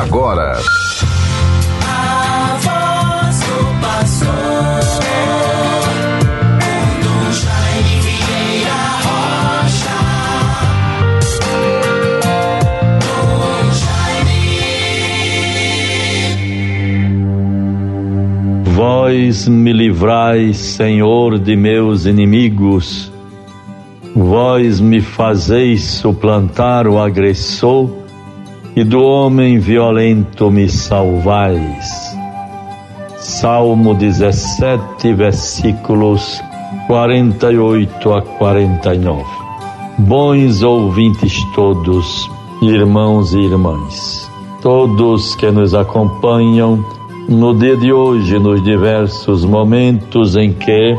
agora. A voz do pastor. Vós me livrais, Senhor, de meus inimigos. Vós me fazeis suplantar o agressor e do homem violento me salvais. Salmo 17, versículos 48 a 49. Bons ouvintes todos, irmãos e irmãs, todos que nos acompanham no dia de hoje, nos diversos momentos em que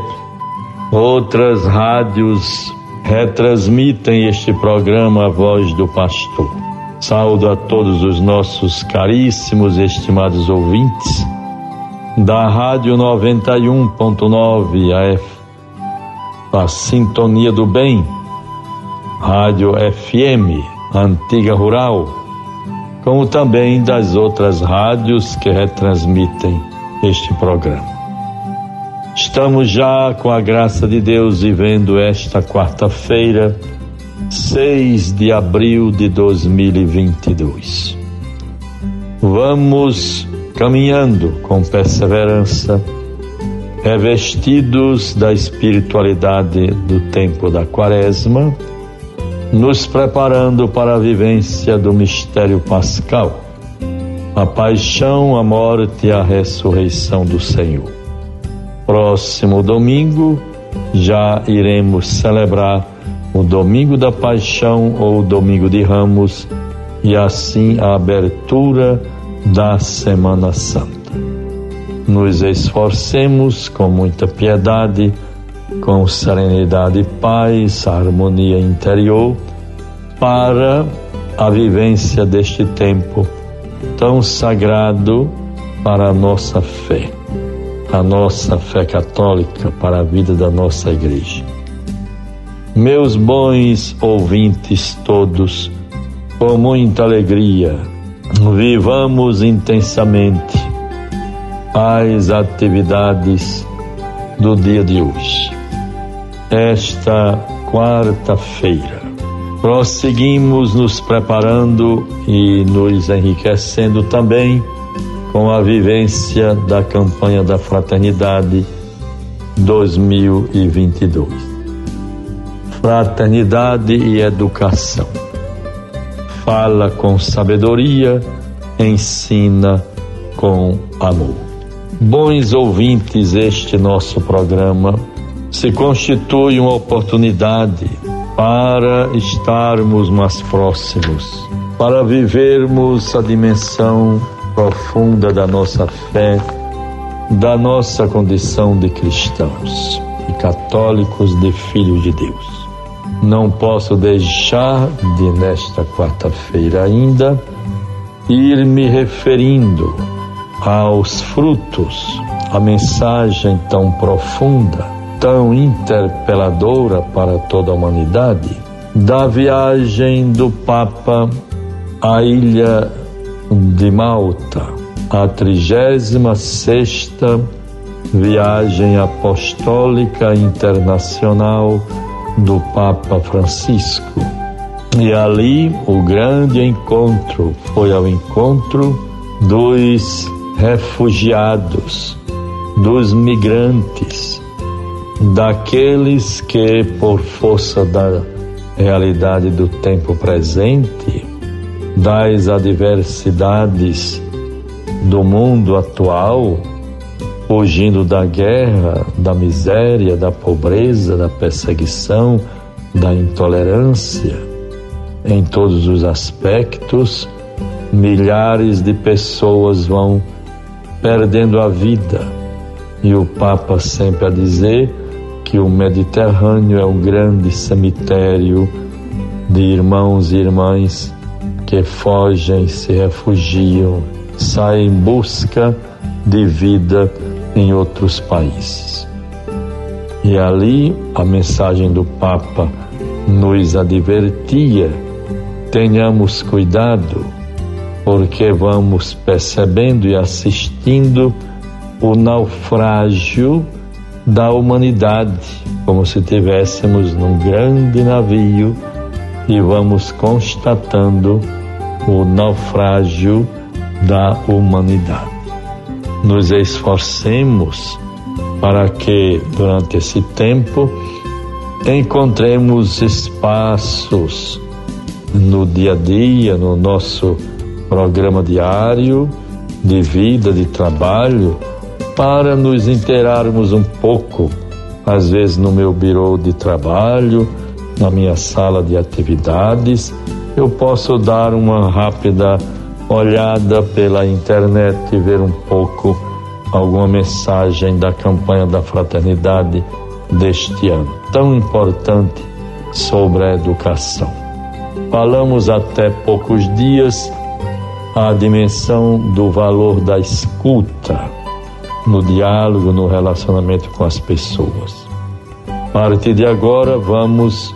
outras rádios retransmitem este programa A Voz do Pastor. Saúdo a todos os nossos caríssimos e estimados ouvintes da Rádio 91.9 AF, a Sintonia do Bem, Rádio FM, Antiga Rural, como também das outras rádios que retransmitem este programa. Estamos já, com a graça de Deus, vivendo esta quarta-feira, 6 de abril de 2022. Vamos caminhando com perseverança, revestidos da espiritualidade do tempo da Quaresma, nos preparando para a vivência do mistério pascal, a paixão, a morte e a ressurreição do Senhor. Próximo domingo já iremos celebrar o domingo da paixão ou o domingo de ramos e assim a abertura da Semana Santa. Nos esforcemos com muita piedade, com serenidade e paz, harmonia interior, para a vivência deste tempo tão sagrado para a nossa fé a nossa fé católica para a vida da nossa igreja. Meus bons ouvintes todos, com muita alegria, vivamos intensamente as atividades do dia de hoje. Esta quarta-feira, prosseguimos nos preparando e nos enriquecendo também com a vivência da campanha da Fraternidade 2022. Fraternidade e educação. Fala com sabedoria, ensina com amor. Bons ouvintes, este nosso programa se constitui uma oportunidade para estarmos mais próximos, para vivermos a dimensão profunda da nossa fé, da nossa condição de cristãos e católicos, de filhos de Deus. Não posso deixar de, nesta quarta-feira ainda, ir me referindo aos frutos, a mensagem tão profunda, tão interpeladora para toda a humanidade, da viagem do Papa à ilha de Malta, a 36 viagem apostólica internacional do Papa Francisco. E ali o grande encontro foi ao encontro dos refugiados, dos migrantes, daqueles que, por força da realidade do tempo presente, das adversidades do mundo atual, fugindo da guerra, da miséria, da pobreza, da perseguição, da intolerância, em todos os aspectos, milhares de pessoas vão perdendo a vida. E o Papa sempre a dizer que o Mediterrâneo é um grande cemitério de irmãos e irmãs que fogem, se refugiam, saem em busca de vida em outros países. E ali a mensagem do Papa nos advertia: tenhamos cuidado, porque vamos percebendo e assistindo o naufrágio da humanidade, como se tivéssemos num grande navio e vamos constatando o naufrágio da humanidade. Nos esforcemos para que durante esse tempo encontremos espaços no dia a dia, no nosso programa diário de vida, de trabalho, para nos inteirarmos um pouco, às vezes no meu birô de trabalho, na minha sala de atividades, eu posso dar uma rápida olhada pela internet e ver um pouco alguma mensagem da campanha da fraternidade deste ano, tão importante sobre a educação. Falamos até poucos dias a dimensão do valor da escuta no diálogo, no relacionamento com as pessoas. A partir de agora, vamos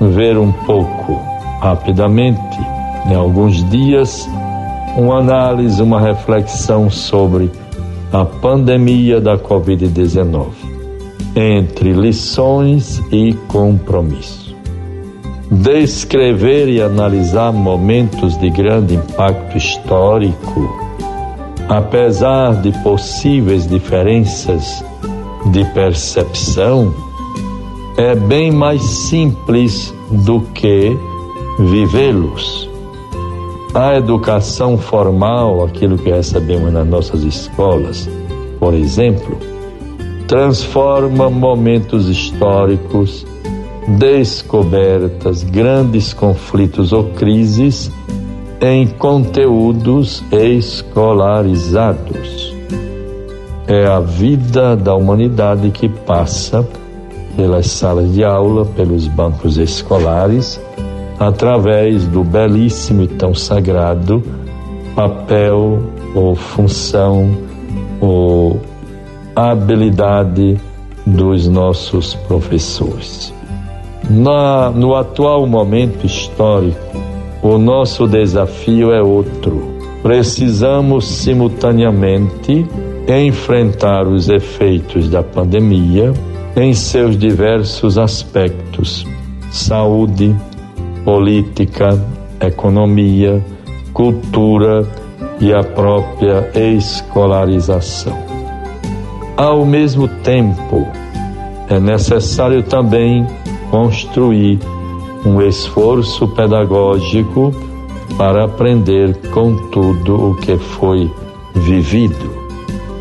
ver um pouco, rapidamente, em alguns dias, uma análise, uma reflexão sobre a pandemia da Covid-19, entre lições e compromisso descrever e analisar momentos de grande impacto histórico, apesar de possíveis diferenças de percepção, é bem mais simples do que vivê-los. A educação formal, aquilo que recebemos nas nossas escolas, por exemplo, transforma momentos históricos descobertas, grandes conflitos ou crises em conteúdos escolarizados. É a vida da humanidade que passa pelas salas de aula, pelos bancos escolares, através do belíssimo e tão sagrado papel ou função ou habilidade dos nossos professores. Na, no atual momento histórico, o nosso desafio é outro. Precisamos simultaneamente enfrentar os efeitos da pandemia em seus diversos aspectos: saúde, política, economia, cultura e a própria escolarização. Ao mesmo tempo, é necessário também construir um esforço pedagógico para aprender com tudo o que foi vivido.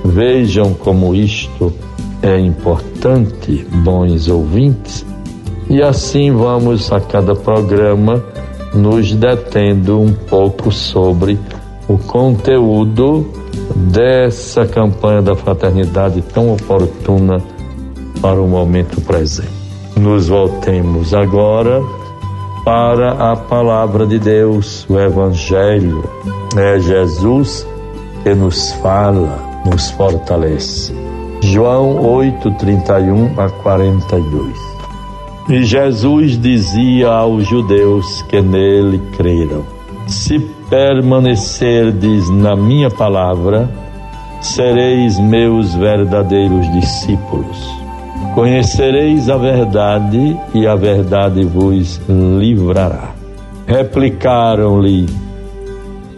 Vejam como isto é importante, bons ouvintes, e assim vamos a cada programa nos detendo um pouco sobre o conteúdo dessa campanha da fraternidade tão oportuna para o momento presente nos voltemos agora para a palavra de Deus, o Evangelho. É Jesus que nos fala, nos fortalece. João 8, 31 a 42. E Jesus dizia aos judeus que nele creram: Se permanecerdes na minha palavra, sereis meus verdadeiros discípulos Conhecereis a verdade e a verdade vos livrará. Replicaram-lhe: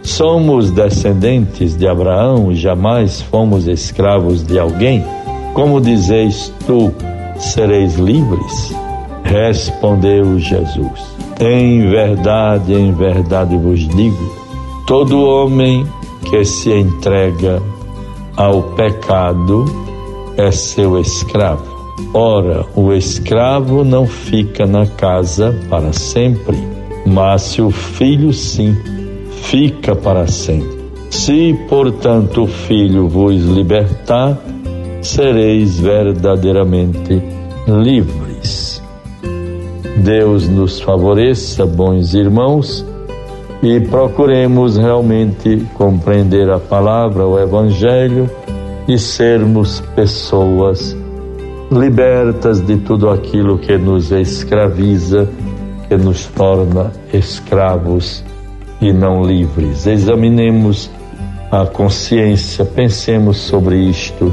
Somos descendentes de Abraão jamais fomos escravos de alguém? Como dizeis tu, sereis livres? Respondeu Jesus: Em verdade, em verdade vos digo: todo homem que se entrega ao pecado é seu escravo. Ora, o escravo não fica na casa para sempre, mas se o filho sim, fica para sempre. Se, portanto, o filho vos libertar, sereis verdadeiramente livres. Deus nos favoreça, bons irmãos, e procuremos realmente compreender a palavra, o Evangelho e sermos pessoas libertas de tudo aquilo que nos escraviza, que nos torna escravos e não livres. Examinemos a consciência, pensemos sobre isto.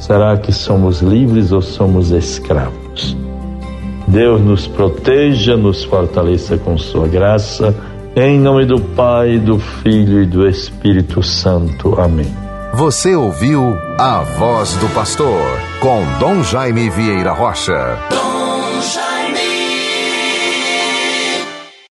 Será que somos livres ou somos escravos? Deus nos proteja, nos fortaleça com Sua graça, em nome do Pai, do Filho e do Espírito Santo. Amém. Você ouviu A Voz do Pastor, com Dom Jaime Vieira Rocha.